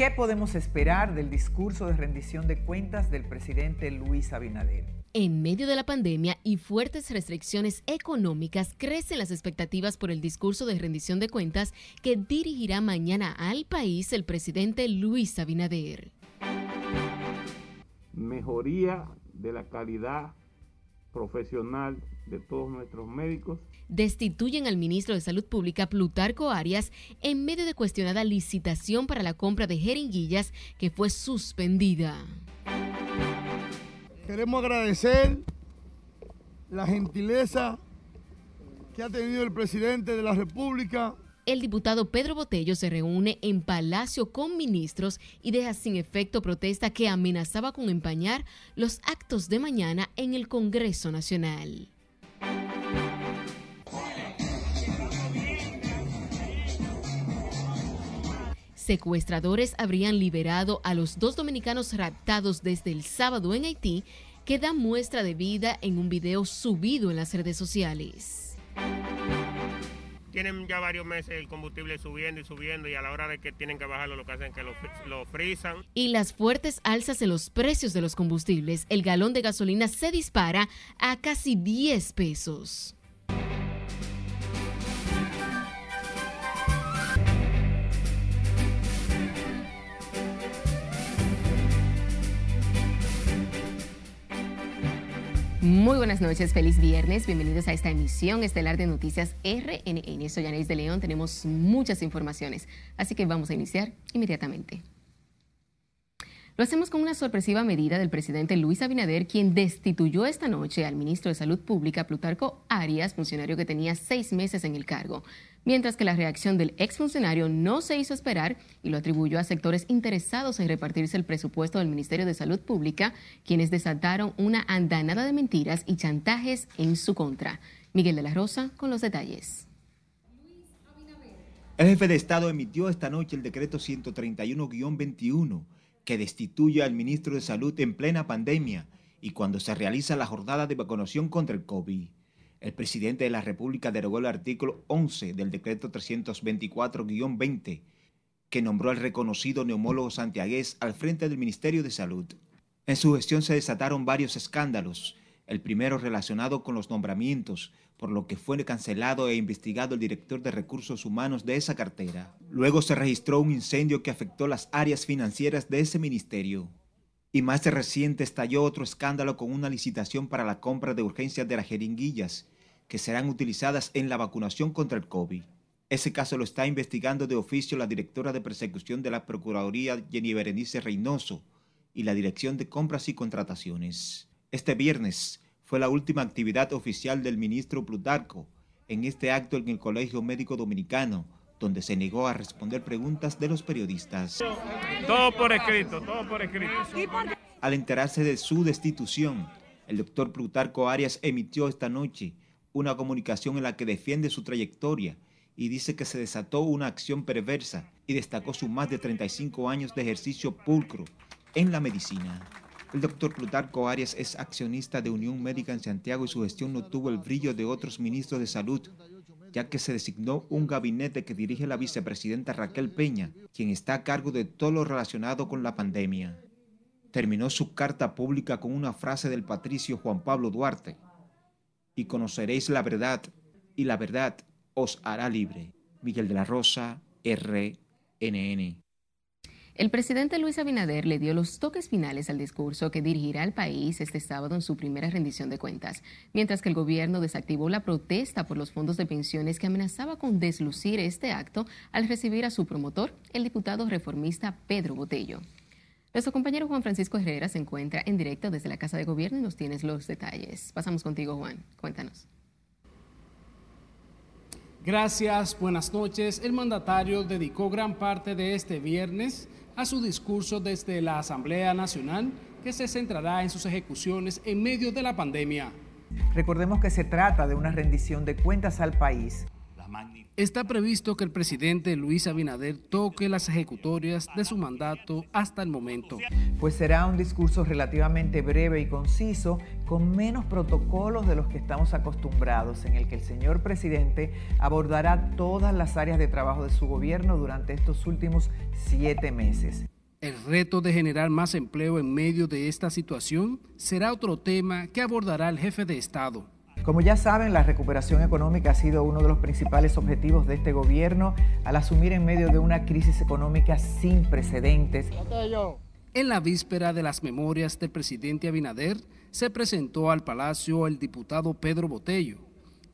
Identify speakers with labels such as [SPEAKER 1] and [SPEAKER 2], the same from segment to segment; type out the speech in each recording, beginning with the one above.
[SPEAKER 1] ¿Qué podemos esperar del discurso de rendición de cuentas del presidente Luis Abinader?
[SPEAKER 2] En medio de la pandemia y fuertes restricciones económicas, crecen las expectativas por el discurso de rendición de cuentas que dirigirá mañana al país el presidente Luis Abinader.
[SPEAKER 3] Mejoría de la calidad profesional de todos nuestros médicos.
[SPEAKER 2] Destituyen al ministro de Salud Pública, Plutarco Arias, en medio de cuestionada licitación para la compra de jeringuillas que fue suspendida.
[SPEAKER 4] Queremos agradecer la gentileza que ha tenido el presidente de la República
[SPEAKER 2] el diputado Pedro Botello se reúne en Palacio con ministros y deja sin efecto protesta que amenazaba con empañar los actos de mañana en el Congreso Nacional. Secuestradores habrían liberado a los dos dominicanos raptados desde el sábado en Haití, que da muestra de vida en un video subido en las redes sociales
[SPEAKER 5] tienen ya varios meses el combustible subiendo y subiendo y a la hora de que tienen que bajarlo lo que hacen es que lo, lo frisan.
[SPEAKER 2] Y las fuertes alzas en los precios de los combustibles, el galón de gasolina se dispara a casi 10 pesos. Muy buenas noches, feliz viernes, bienvenidos a esta emisión estelar de Noticias RNN. Soy Anais de León, tenemos muchas informaciones, así que vamos a iniciar inmediatamente. Lo hacemos con una sorpresiva medida del presidente Luis Abinader, quien destituyó esta noche al ministro de Salud Pública, Plutarco Arias, funcionario que tenía seis meses en el cargo, mientras que la reacción del exfuncionario no se hizo esperar y lo atribuyó a sectores interesados en repartirse el presupuesto del Ministerio de Salud Pública, quienes desataron una andanada de mentiras y chantajes en su contra. Miguel de la Rosa con los detalles.
[SPEAKER 6] El jefe de Estado emitió esta noche el decreto 131-21 que destituye al ministro de Salud en plena pandemia y cuando se realiza la jornada de vacunación contra el COVID. El presidente de la República derogó el artículo 11 del decreto 324-20 que nombró al reconocido neumólogo santiagués al frente del Ministerio de Salud. En su gestión se desataron varios escándalos, el primero relacionado con los nombramientos, por lo que fue cancelado e investigado el director de recursos humanos de esa cartera. Luego se registró un incendio que afectó las áreas financieras de ese ministerio. Y más de reciente estalló otro escándalo con una licitación para la compra de urgencias de las jeringuillas, que serán utilizadas en la vacunación contra el COVID. Ese caso lo está investigando de oficio la directora de persecución de la Procuraduría Jenny Berenice Reynoso y la Dirección de Compras y Contrataciones. Este viernes, fue la última actividad oficial del ministro Plutarco en este acto en el Colegio Médico Dominicano, donde se negó a responder preguntas de los periodistas.
[SPEAKER 5] Todo por escrito, todo por escrito.
[SPEAKER 6] Al enterarse de su destitución, el doctor Plutarco Arias emitió esta noche una comunicación en la que defiende su trayectoria y dice que se desató una acción perversa y destacó sus más de 35 años de ejercicio pulcro en la medicina. El doctor Plutarco Arias es accionista de Unión Médica en Santiago y su gestión no tuvo el brillo de otros ministros de salud, ya que se designó un gabinete que dirige la vicepresidenta Raquel Peña, quien está a cargo de todo lo relacionado con la pandemia. Terminó su carta pública con una frase del patricio Juan Pablo Duarte, y conoceréis la verdad, y la verdad os hará libre. Miguel de la Rosa, RNN.
[SPEAKER 2] El presidente Luis Abinader le dio los toques finales al discurso que dirigirá al país este sábado en su primera rendición de cuentas, mientras que el gobierno desactivó la protesta por los fondos de pensiones que amenazaba con deslucir este acto al recibir a su promotor, el diputado reformista Pedro Botello. Nuestro compañero Juan Francisco Herrera se encuentra en directo desde la Casa de Gobierno y nos tienes los detalles. Pasamos contigo, Juan. Cuéntanos.
[SPEAKER 7] Gracias, buenas noches. El mandatario dedicó gran parte de este viernes a su discurso desde la Asamblea Nacional, que se centrará en sus ejecuciones en medio de la pandemia.
[SPEAKER 1] Recordemos que se trata de una rendición de cuentas al país
[SPEAKER 7] Está previsto que el presidente Luis Abinader toque las ejecutorias de su mandato hasta el momento.
[SPEAKER 1] Pues será un discurso relativamente breve y conciso, con menos protocolos de los que estamos acostumbrados, en el que el señor presidente abordará todas las áreas de trabajo de su gobierno durante estos últimos siete meses.
[SPEAKER 7] El reto de generar más empleo en medio de esta situación será otro tema que abordará el jefe de Estado.
[SPEAKER 1] Como ya saben, la recuperación económica ha sido uno de los principales objetivos de este gobierno al asumir en medio de una crisis económica sin precedentes.
[SPEAKER 7] En la víspera de las memorias del presidente Abinader, se presentó al Palacio el diputado Pedro Botello,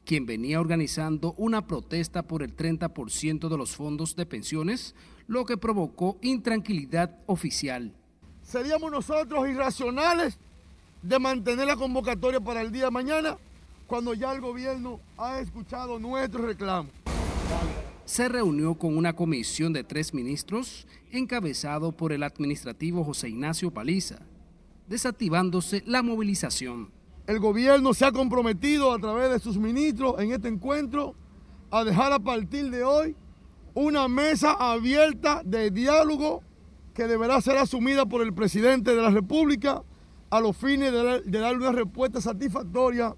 [SPEAKER 7] quien venía organizando una protesta por el 30% de los fondos de pensiones lo que provocó intranquilidad oficial.
[SPEAKER 4] ¿Seríamos nosotros irracionales de mantener la convocatoria para el día de mañana cuando ya el gobierno ha escuchado nuestro reclamo?
[SPEAKER 7] Se reunió con una comisión de tres ministros encabezado por el administrativo José Ignacio Paliza, desactivándose la movilización.
[SPEAKER 4] El gobierno se ha comprometido a través de sus ministros en este encuentro a dejar a partir de hoy una mesa abierta de diálogo que deberá ser asumida por el presidente de la República a los fines de, dar una respuesta satisfactoria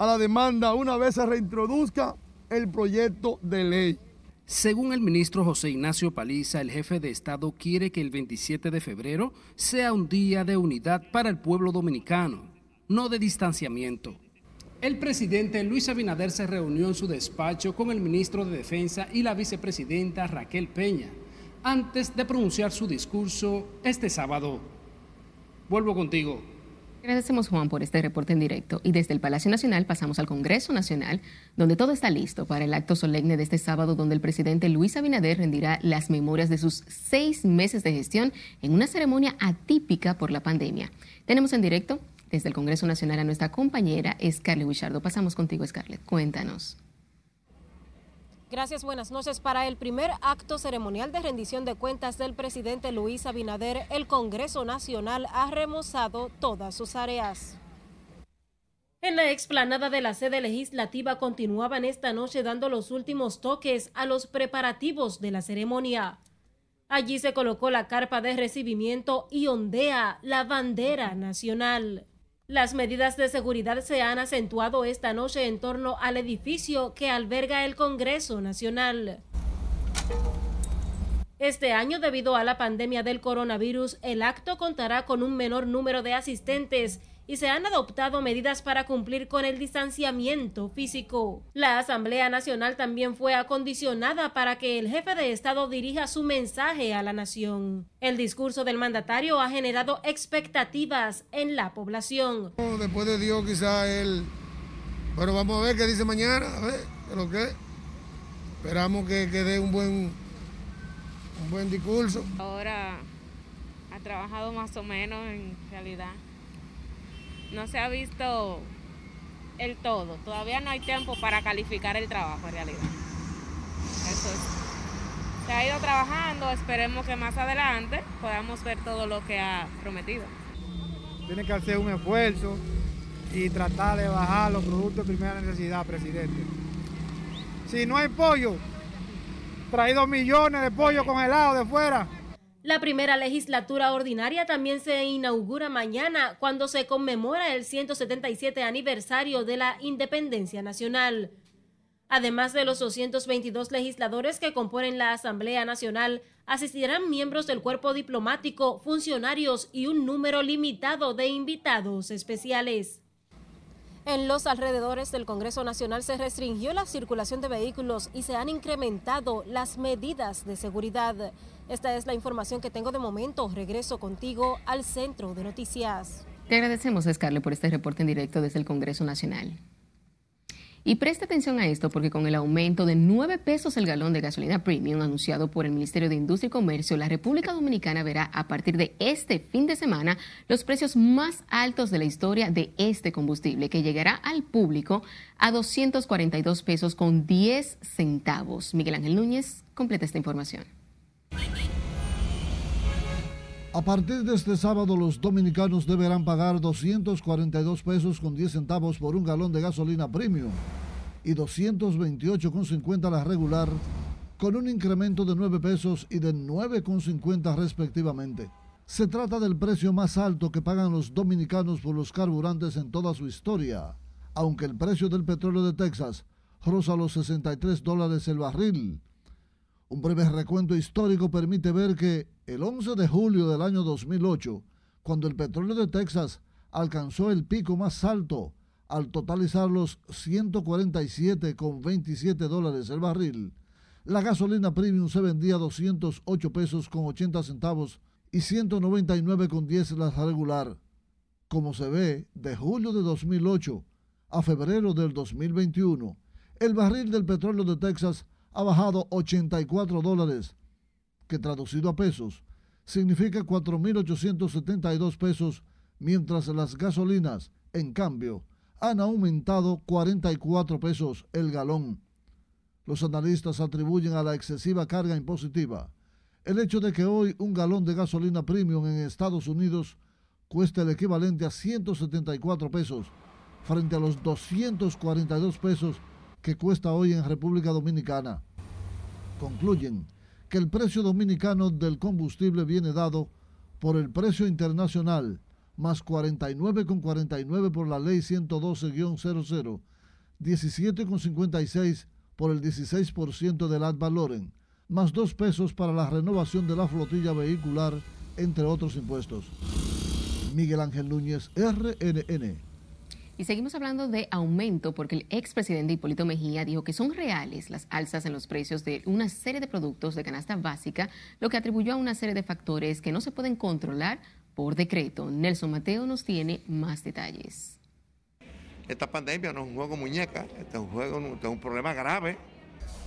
[SPEAKER 4] a la demanda una vez se reintroduzca el proyecto de ley.
[SPEAKER 7] Según el ministro José Ignacio Paliza, el jefe de Estado quiere que el 27 de febrero sea un día de unidad para el pueblo dominicano, no de distanciamiento. El presidente Luis Abinader se reunió en su despacho con el ministro de Defensa y la vicepresidenta Raquel Peña antes de pronunciar su discurso este sábado. Vuelvo contigo.
[SPEAKER 2] Agradecemos Juan por este reporte en directo y desde el Palacio Nacional pasamos al Congreso Nacional, donde todo está listo para el acto solemne de este sábado, donde el presidente Luis Abinader rendirá las memorias de sus seis meses de gestión en una ceremonia atípica por la pandemia. Tenemos en directo desde el Congreso Nacional a nuestra compañera Scarlett Wichardo. Pasamos contigo, Scarlett. Cuéntanos.
[SPEAKER 8] Gracias, buenas noches. Para el primer acto ceremonial de rendición de cuentas del presidente Luis Abinader, el Congreso Nacional ha remozado todas sus áreas. En la explanada de la sede legislativa continuaban esta noche dando los últimos toques a los preparativos de la ceremonia. Allí se colocó la carpa de recibimiento y ondea la bandera nacional. Las medidas de seguridad se han acentuado esta noche en torno al edificio que alberga el Congreso Nacional. Este año, debido a la pandemia del coronavirus, el acto contará con un menor número de asistentes y se han adoptado medidas para cumplir con el distanciamiento físico. La Asamblea Nacional también fue acondicionada para que el jefe de Estado dirija su mensaje a la nación. El discurso del mandatario ha generado expectativas en la población.
[SPEAKER 4] Después de Dios quizá él... Bueno, vamos a ver qué dice mañana, a ver, lo que Esperamos que, que dé un buen, un buen discurso.
[SPEAKER 9] Ahora ha trabajado más o menos en realidad no se ha visto el todo. Todavía no hay tiempo para calificar el trabajo en realidad. Eso es. Se ha ido trabajando, esperemos que más adelante podamos ver todo lo que ha prometido.
[SPEAKER 10] Tiene que hacer un esfuerzo y tratar de bajar los productos de primera necesidad, presidente. Si no hay pollo, traído millones de pollo congelado de fuera,
[SPEAKER 8] la primera legislatura ordinaria también se inaugura mañana cuando se conmemora el 177 aniversario de la independencia nacional. Además de los 222 legisladores que componen la Asamblea Nacional, asistirán miembros del cuerpo diplomático, funcionarios y un número limitado de invitados especiales. En los alrededores del Congreso Nacional se restringió la circulación de vehículos y se han incrementado las medidas de seguridad. Esta es la información que tengo de momento. Regreso contigo al centro de noticias.
[SPEAKER 2] Te agradecemos, Scarlett, por este reporte en directo desde el Congreso Nacional. Y preste atención a esto porque con el aumento de 9 pesos el galón de gasolina premium anunciado por el Ministerio de Industria y Comercio, la República Dominicana verá a partir de este fin de semana los precios más altos de la historia de este combustible, que llegará al público a 242 pesos con 10 centavos. Miguel Ángel Núñez completa esta información.
[SPEAKER 11] A partir de este sábado, los dominicanos deberán pagar 242 pesos con 10 centavos por un galón de gasolina premium. y 228,50 la regular, con un incremento de 9 pesos y de 9,50 respectivamente. Se trata del precio más alto que pagan los dominicanos por los carburantes en toda su historia, aunque el precio del petróleo de Texas roza los 63 dólares el barril. Un breve recuento histórico permite ver que el 11 de julio del año 2008, cuando el petróleo de Texas alcanzó el pico más alto al totalizar los 147,27 dólares el barril, la gasolina premium se vendía a 208 pesos con 80 centavos y 199,10 la regular. Como se ve, de julio de 2008 a febrero del 2021, el barril del petróleo de Texas ha bajado 84 dólares, que traducido a pesos significa 4.872 pesos, mientras las gasolinas, en cambio, han aumentado 44 pesos el galón. Los analistas atribuyen a la excesiva carga impositiva el hecho de que hoy un galón de gasolina premium en Estados Unidos cuesta el equivalente a 174 pesos frente a los 242 pesos que cuesta hoy en República Dominicana. Concluyen que el precio dominicano del combustible viene dado por el precio internacional más 49,49 por la ley 112-00, 17,56 por el 16% del ad valorem, más dos pesos para la renovación de la flotilla vehicular, entre otros impuestos. Miguel Ángel Núñez, RNN.
[SPEAKER 2] Y seguimos hablando de aumento porque el expresidente Hipólito Mejía dijo que son reales las alzas en los precios de una serie de productos de canasta básica, lo que atribuyó a una serie de factores que no se pueden controlar por decreto. Nelson Mateo nos tiene más detalles.
[SPEAKER 12] Esta pandemia no es un juego muñeca, este es un juego, este es un problema grave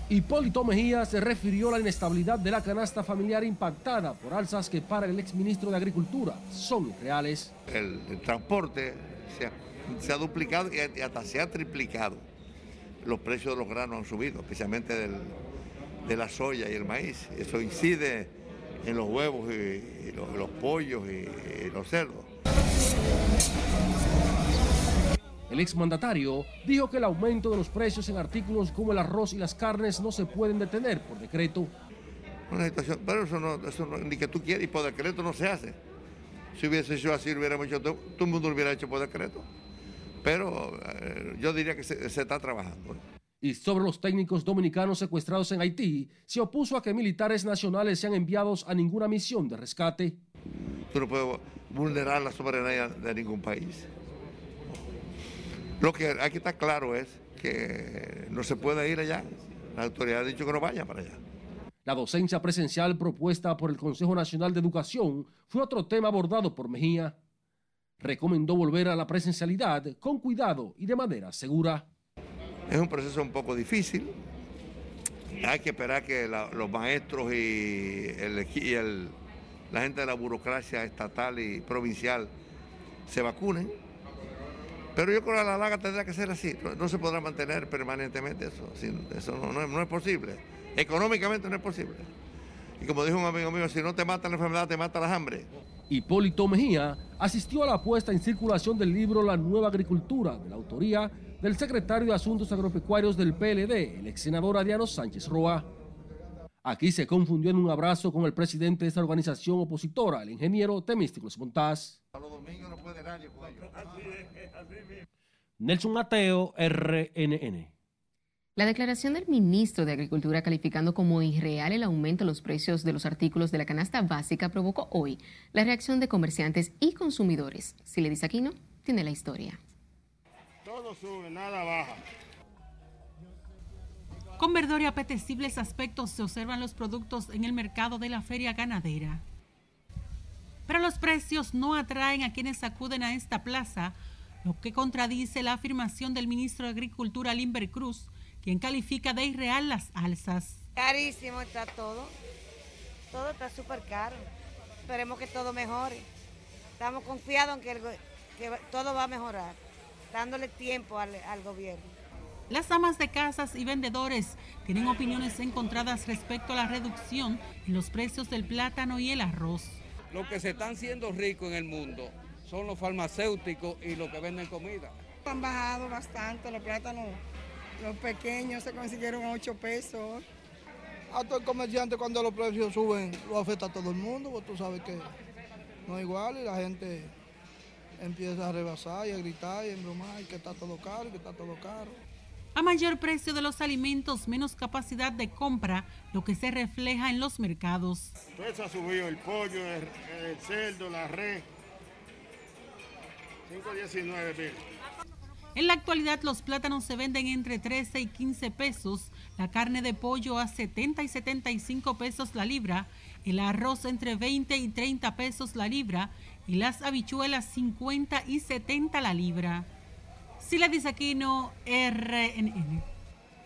[SPEAKER 13] Hipólito Mejía se refirió a la inestabilidad de la canasta familiar impactada por alzas que para el exministro de Agricultura son reales.
[SPEAKER 12] El, transporte se ha, duplicado y hasta se ha triplicado. Los precios de los granos han subido, especialmente de la soya y el maíz. Eso incide en los huevos y, los, pollos y los cerdos.
[SPEAKER 13] El exmandatario dijo que el aumento de los precios en artículos como el arroz y las carnes no se pueden detener por decreto.
[SPEAKER 12] Una situación, pero eso no, eso ni que tú quieras y por decreto no se hace. Si hubiese sido así, hubiéramos hecho, todo el mundo lo hubiera hecho por decreto. Pero eh, yo diría que se, se está trabajando.
[SPEAKER 13] Y sobre los técnicos dominicanos secuestrados en Haití, se opuso a que militares nacionales sean enviados a ninguna misión de rescate.
[SPEAKER 12] Tú no puedes vulnerar la soberanía de ningún país. Lo que hay que estar claro es que no se puede ir allá. La autoridad ha dicho que no vaya para allá.
[SPEAKER 13] La docencia presencial propuesta por el Consejo Nacional de Educación fue otro tema abordado por Mejía. Recomendó volver a la presencialidad con cuidado y de manera segura.
[SPEAKER 12] Es un proceso un poco difícil. Hay que esperar que los maestros y, la gente de la burocracia estatal y provincial se vacunen pero yo creo que la larga tendrá que ser así. No, se podrá mantener permanentemente eso. Eso no, es, posible. Económicamente no es posible. Y como dijo un amigo mío, si no te mata la enfermedad, te mata la hambre.
[SPEAKER 13] Hipólito Mejía asistió a la puesta en circulación del libro La Nueva Agricultura, de la autoría del secretario de Asuntos Agropecuarios del PLD, el ex senador Adriano Sánchez Roa. Aquí se confundió en un abrazo con el presidente de esta organización opositora, el ingeniero Temísticos Montaz. Nelson Mateo, RNN.
[SPEAKER 2] La declaración del ministro de Agricultura calificando como irreal el aumento en los precios de los artículos de la canasta básica provocó hoy la reacción de comerciantes y consumidores. Si le dice aquí no, tiene la historia.
[SPEAKER 14] Todo sube, nada baja.
[SPEAKER 15] Con verdor y apetecibles aspectos se observan los productos en el mercado de la feria ganadera. Pero los precios no atraen a quienes acuden a esta plaza, lo que contradice la afirmación del ministro de Agricultura, Limber Cruz, quien califica de irreal las alzas.
[SPEAKER 16] Carísimo está todo. Todo está súper caro. Esperemos que todo mejore. Estamos confiados en que, todo va a mejorar, dándole tiempo al, al gobierno.
[SPEAKER 15] Las amas de casas y vendedores tienen opiniones encontradas respecto a la reducción en los precios del plátano y el arroz
[SPEAKER 17] los que se están siendo ricos en el mundo son los farmacéuticos y los que venden comida.
[SPEAKER 18] Han bajado bastante los plátanos Los pequeños se consiguieron a 8 pesos.
[SPEAKER 4] Hasta el comerciante cuando los precios suben lo afecta a todo el mundo, pues tú sabes que no es igual y la gente empieza a rebasar y a gritar y a embromar y que está todo caro, que está todo caro.
[SPEAKER 15] A mayor precio de los alimentos, menos capacidad de compra, lo que se refleja en los mercados.
[SPEAKER 14] Todo eso ha subido, el pollo, el, el cerdo, la red. 5.19 mil.
[SPEAKER 15] En la actualidad los plátanos se venden entre 13 y 15 pesos, la carne de pollo a 70 y 75 pesos la libra, el arroz entre 20 y 30 pesos la libra y las habichuelas 50 y 70 la libra. Sila Disaquino, RNN.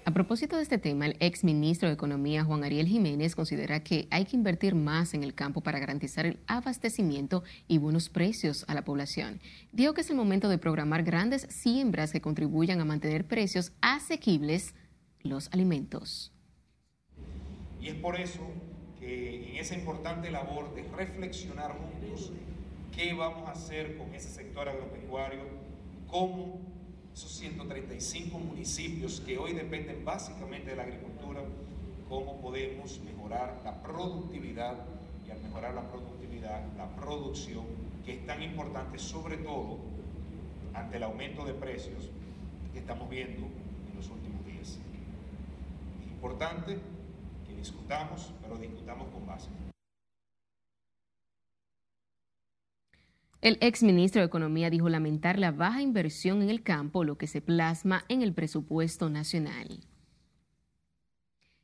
[SPEAKER 2] A propósito de este tema, el ex ministro de Economía Juan Ariel Jiménez considera que hay que invertir más en el campo para garantizar el abastecimiento y buenos precios a la población. Dijo que es el momento de programar grandes siembras que contribuyan a mantener precios asequibles los alimentos.
[SPEAKER 6] Y es por eso que en esa importante labor de reflexionar juntos qué vamos a hacer con ese sector agropecuario, cómo esos 135 municipios que hoy dependen básicamente de la agricultura, cómo podemos mejorar la productividad y al mejorar la productividad, la producción, que es tan importante sobre todo ante el aumento de precios que estamos viendo en los últimos días. Es importante que discutamos, pero discutamos con base.
[SPEAKER 2] El ex ministro de Economía dijo lamentar la baja inversión en el campo, lo que se plasma en el presupuesto nacional.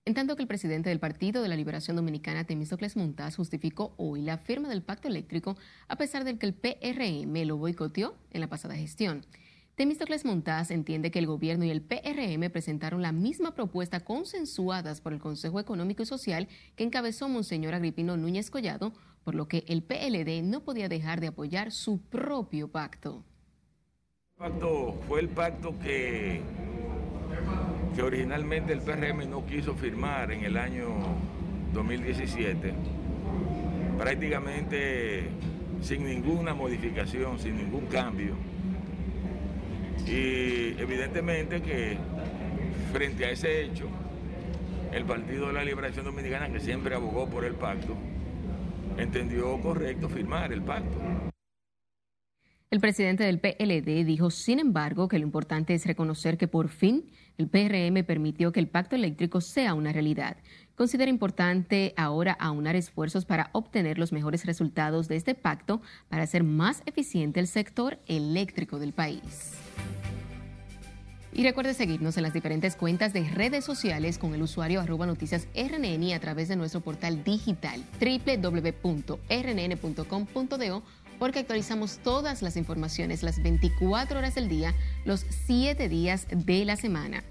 [SPEAKER 2] En tanto que el presidente del Partido de la Liberación Dominicana, Temístocles Montaz, justificó hoy la firma del pacto eléctrico a pesar de que el PRM lo boicoteó en la pasada gestión. Temístocles Montaz entiende que el gobierno y el PRM presentaron la misma propuesta consensuadas por el Consejo Económico y Social que encabezó Monseñor Agripino Núñez Collado, por lo que el PLD no podía dejar de apoyar su propio pacto.
[SPEAKER 19] El pacto fue el pacto que, que originalmente el PRM no quiso firmar en el año 2017, prácticamente sin ninguna modificación, sin ningún cambio. Y evidentemente que frente a ese hecho, el Partido de la Liberación Dominicana, que siempre abogó por el pacto, entendió correcto firmar el pacto.
[SPEAKER 2] El presidente del PLD dijo, sin embargo, que lo importante es reconocer que por fin el PRM permitió que el pacto eléctrico sea una realidad. Considera importante ahora aunar esfuerzos para obtener los mejores resultados de este pacto para hacer más eficiente el sector eléctrico del país. Y recuerde seguirnos en las diferentes cuentas de redes sociales con el usuario arroba noticias RNN a través de nuestro portal digital www.rnn.com.do porque actualizamos todas las informaciones las 24 horas del día, los 7 días de la semana.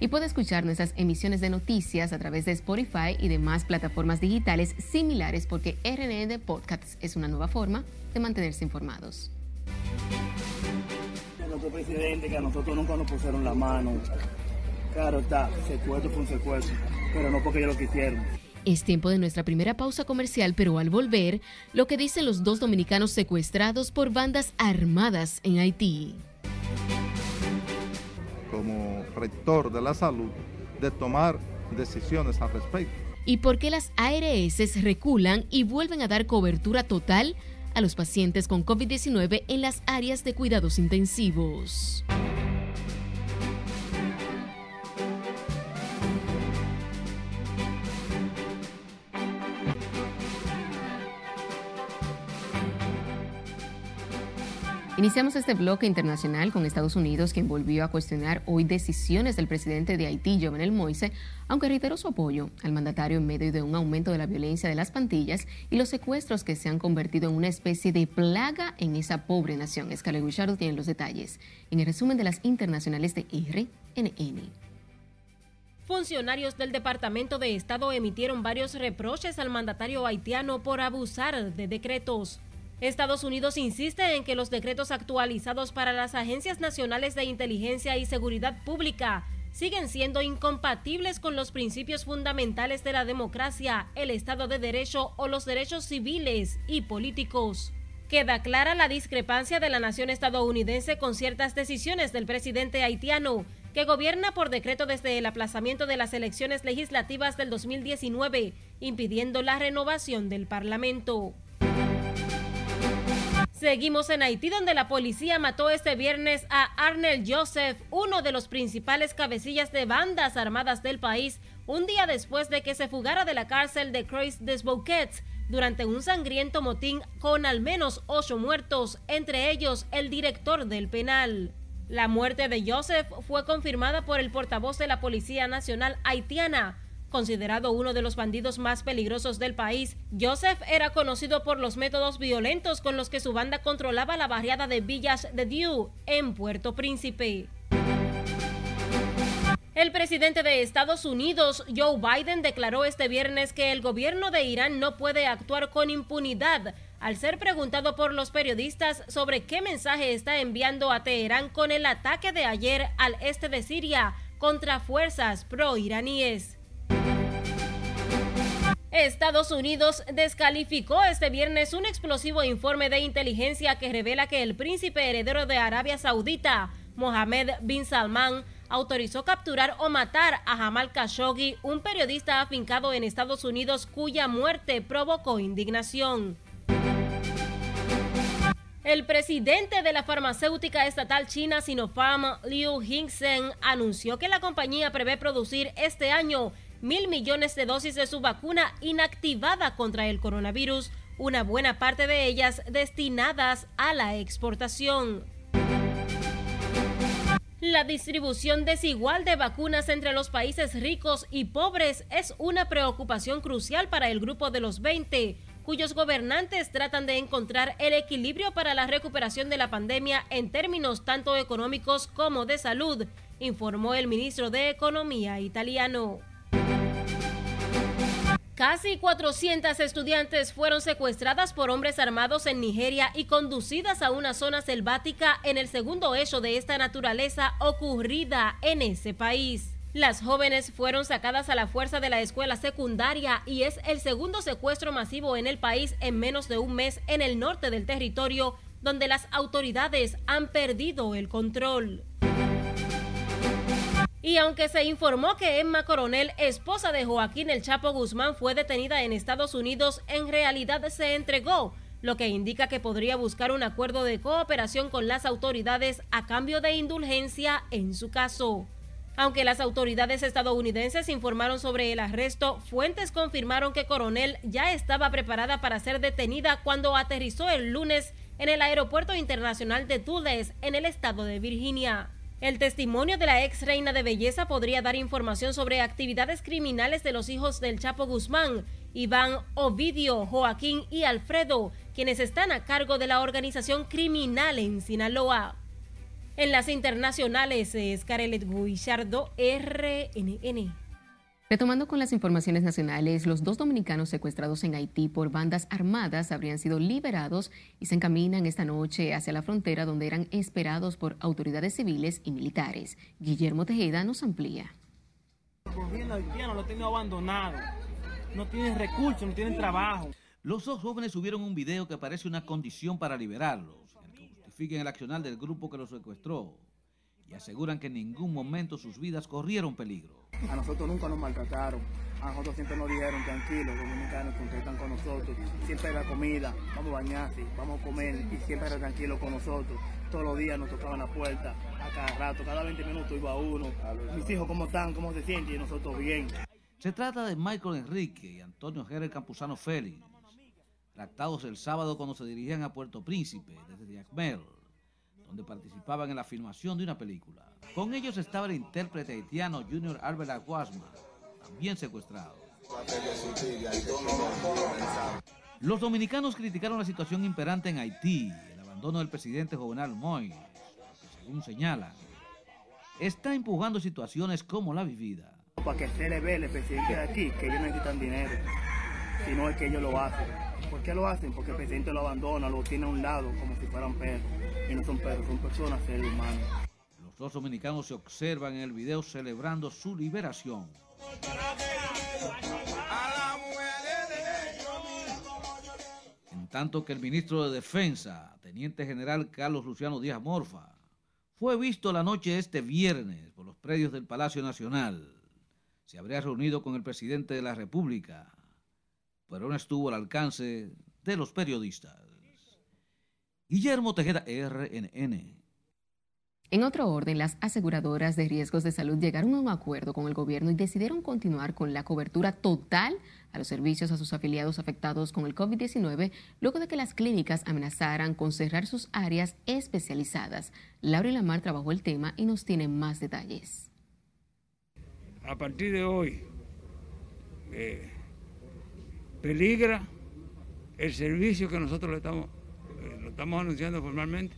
[SPEAKER 2] Y puede escuchar nuestras emisiones de noticias a través de Spotify y demás plataformas digitales similares porque RNN Podcasts es una nueva forma de mantenerse informados
[SPEAKER 20] nuestro presidente que a nosotros nunca nos pusieron la mano. Claro está, secuestro fue un secuestro, pero no porque ellos lo quisieron.
[SPEAKER 2] Es tiempo de nuestra primera pausa comercial, pero al volver, lo que dicen los dos dominicanos secuestrados por bandas armadas en Haití.
[SPEAKER 21] Como rector de la salud, de tomar decisiones al respecto.
[SPEAKER 2] ¿Y por qué las ARS reculan y vuelven a dar cobertura total a los pacientes con COVID-19 en las áreas de cuidados intensivos. Iniciamos este bloque internacional con Estados Unidos, quien volvió a cuestionar hoy decisiones del presidente de Haití, Jovenel Moise, aunque reiteró su apoyo al mandatario en medio de un aumento de la violencia de las pandillas y los secuestros que se han convertido en una especie de plaga en esa pobre nación. Escala Guichardo tiene los detalles en el resumen de las internacionales de RNN.
[SPEAKER 8] Funcionarios del Departamento de Estado emitieron varios reproches al mandatario haitiano por abusar de decretos. Estados Unidos insiste en que los decretos actualizados para las agencias nacionales de inteligencia y seguridad pública siguen siendo incompatibles con los principios fundamentales de la democracia, el Estado de Derecho o los derechos civiles y políticos. Queda clara la discrepancia de la nación estadounidense con ciertas decisiones del presidente haitiano, que gobierna por decreto desde el aplazamiento de las elecciones legislativas del 2019, impidiendo la renovación del Parlamento. Seguimos en Haití, donde la policía mató este viernes a Arnel Joseph, uno de los principales cabecillas de bandas armadas del país, un día después de que se fugara de la cárcel de Croix des Bouquets durante un sangriento motín con al menos ocho muertos, entre ellos el director del penal. La muerte de Joseph fue confirmada por el portavoz de la Policía Nacional haitiana, Considerado uno de los bandidos más peligrosos del país, Joseph era conocido por los métodos violentos con los que su banda controlaba la barriada de Villas de Dieu en Puerto Príncipe. El presidente de Estados Unidos, Joe Biden, declaró este viernes que el gobierno de Irán no puede actuar con impunidad al ser preguntado por los periodistas sobre qué mensaje está enviando a Teherán con el ataque de ayer al este de Siria contra fuerzas pro-iraníes. Estados Unidos descalificó este viernes un explosivo informe de inteligencia que revela que el príncipe heredero de Arabia Saudita, Mohammed bin Salman, autorizó capturar o matar a Jamal Khashoggi, un periodista afincado en Estados Unidos cuya muerte provocó indignación. El presidente de la farmacéutica estatal china Sinopharm, Liu Hingsen, anunció que la compañía prevé producir este año mil millones de dosis de su vacuna inactivada contra el coronavirus, una buena parte de ellas destinadas a la exportación. La distribución desigual de vacunas entre los países ricos y pobres es una preocupación crucial para el grupo de los 20, cuyos gobernantes tratan de encontrar el equilibrio para la recuperación de la pandemia en términos tanto económicos como de salud, informó el ministro de Economía italiano. Casi 400 estudiantes fueron secuestradas por hombres armados en Nigeria y conducidas a una zona selvática en el segundo hecho de esta naturaleza ocurrida en ese país. Las jóvenes fueron sacadas a la fuerza de la escuela secundaria y es el segundo secuestro masivo en el país en menos de un mes en el norte del territorio, donde las autoridades han perdido el control. Y aunque se informó que Emma Coronel, esposa de Joaquín El Chapo Guzmán, fue detenida en Estados Unidos, en realidad se entregó, lo que indica que podría buscar un acuerdo de cooperación con las autoridades a cambio de indulgencia en su caso. Aunque las autoridades estadounidenses informaron sobre el arresto, fuentes confirmaron que Coronel ya estaba preparada para ser detenida cuando aterrizó el lunes en el Aeropuerto Internacional de Dulles, en el estado de Virginia. El testimonio de la ex reina de belleza podría dar información sobre actividades criminales de los hijos del Chapo Guzmán, Iván, Ovidio, Joaquín y Alfredo, quienes están a cargo de la organización criminal en Sinaloa. En las internacionales es Carelet Guillardo, RNN.
[SPEAKER 2] Retomando con las informaciones nacionales, los dos dominicanos secuestrados en Haití por bandas armadas habrían sido liberados y se encaminan esta noche hacia la frontera donde eran esperados por autoridades civiles y militares. Guillermo Tejeda nos amplía.
[SPEAKER 22] El gobierno haitiano lo tiene abandonado, no tienen recursos, no tienen trabajo.
[SPEAKER 23] Los dos jóvenes subieron un video que parece una condición para liberarlos, en el que justifiquen el accional del grupo que los secuestró y aseguran que en ningún momento sus vidas corrieron peligro.
[SPEAKER 20] A nosotros nunca nos maltrataron. A nosotros siempre nos dijeron, tranquilos, los dominicanos están con nosotros. Siempre era comida, vamos a bañarse, vamos a comer y siempre era tranquilo con nosotros. Todos los días nos tocaban la puerta, a cada rato, cada 20 minutos iba uno. Mis hijos, ¿cómo están? ¿Cómo se sienten? Y nosotros bien.
[SPEAKER 23] Se trata de Michael Enrique y Antonio Jerez Campuzano Félix, tratados el sábado cuando se dirigían a Puerto Príncipe desde Diacmel donde participaban en la filmación de una película. Con ellos estaba el intérprete haitiano Junior Albert Aguasma, también secuestrado. Los dominicanos criticaron la situación imperante en Haití, el abandono del presidente Jovenal Moïse, que según señalan, está empujando situaciones como la vivida.
[SPEAKER 20] Para que se le vea el presidente de aquí que ellos necesitan dinero, si no es que ellos lo hacen. ¿Por qué lo hacen? Porque el presidente lo abandona, lo tiene a un lado como si fueran perros. Y no son perros, son personas, seres humanos.
[SPEAKER 23] Los dos dominicanos se observan en el video celebrando su liberación. En tanto que el ministro de Defensa, Teniente General Carlos Luciano Díaz Morfa, fue visto la noche de este viernes por los predios del Palacio Nacional. Se habría reunido con el presidente de la República, pero no estuvo al alcance de los periodistas. Guillermo Tejeda, RNN.
[SPEAKER 2] En otro orden, las aseguradoras de riesgos de salud llegaron a un acuerdo con el gobierno y decidieron continuar con la cobertura total a los servicios a sus afiliados afectados con el COVID-19 luego de que las clínicas amenazaran con cerrar sus áreas especializadas. Laura Lamar trabajó el tema y nos tiene más detalles.
[SPEAKER 24] A partir de hoy, eh, peligra el servicio que nosotros le estamos, estamos anunciando formalmente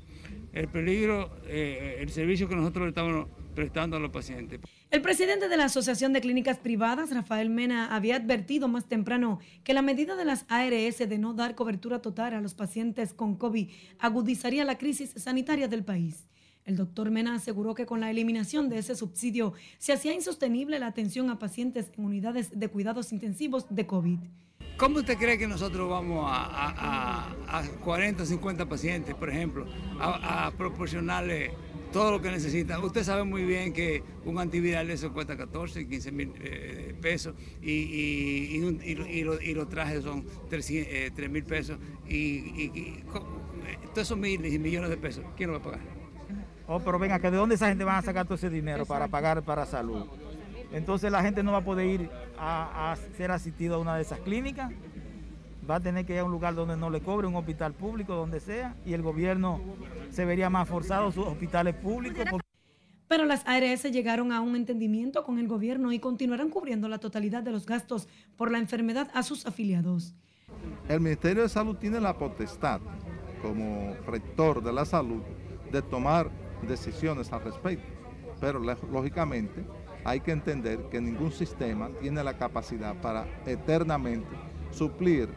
[SPEAKER 24] el peligro, eh, el servicio que nosotros le estamos prestando a los pacientes.
[SPEAKER 25] El presidente de la Asociación de Clínicas Privadas, Rafael Mena, había advertido más temprano que la medida de las ARS de no dar cobertura total a los pacientes con COVID agudizaría la crisis sanitaria del país. El doctor Mena aseguró que con la eliminación de ese subsidio se hacía insostenible la atención a pacientes en unidades de cuidados intensivos de COVID.
[SPEAKER 24] ¿Cómo usted cree que nosotros vamos a, 40 o 50 pacientes, por ejemplo, a, proporcionarle todo lo que necesitan? Usted sabe muy bien que un antiviral eso cuesta 14, 15 mil eh, pesos y, los trajes son 3 eh, mil pesos y, todos esos miles y millones de pesos, ¿quién lo va a pagar?
[SPEAKER 26] Oh, pero venga, ¿que ¿de dónde esa gente va a sacar todo ese dinero para pagar para salud? Entonces la gente no va a poder ir a, ser asistido a una de esas clínicas, va a tener que ir a un lugar donde no le cobre, un hospital público, donde sea, y el gobierno se vería más forzado sus hospitales públicos.
[SPEAKER 25] Pero las ARS llegaron a un entendimiento con el gobierno y continuarán cubriendo la totalidad de los gastos por la enfermedad a sus afiliados.
[SPEAKER 21] El Ministerio de Salud tiene la potestad, como rector de la salud, de tomar decisiones al respecto, pero lógicamente hay que entender que ningún sistema tiene la capacidad para eternamente suplir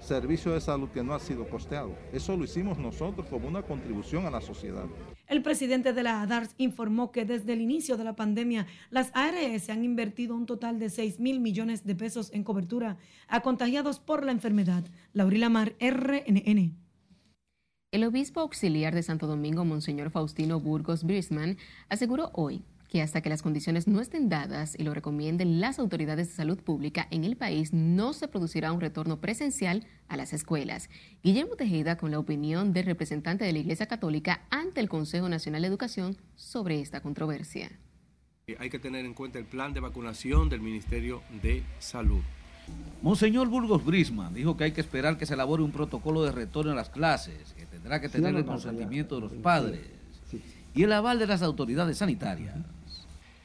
[SPEAKER 21] servicios de salud que no ha sido costeado. Eso lo hicimos nosotros como una contribución a la sociedad.
[SPEAKER 25] El presidente de la ADARS informó que desde el inicio de la pandemia, las ARS han invertido un total de 6 mil millones de pesos en cobertura a contagiados por la enfermedad. Laurila Mar, RNN.
[SPEAKER 2] El obispo auxiliar de Santo Domingo, Monseñor Faustino Burgos Brisman, aseguró hoy que hasta que las condiciones no estén dadas y lo recomienden las autoridades de salud pública en el país, no se producirá un retorno presencial a las escuelas. Guillermo Tejeda con la opinión del representante de la Iglesia Católica ante el Consejo Nacional de Educación sobre esta controversia.
[SPEAKER 27] Hay que tener en cuenta el plan de vacunación del Ministerio de Salud.
[SPEAKER 23] Monseñor Burgos Brisman dijo que hay que esperar que se elabore un protocolo de retorno a las clases, que tendrá que tener el consentimiento de los padres y el aval de las autoridades sanitarias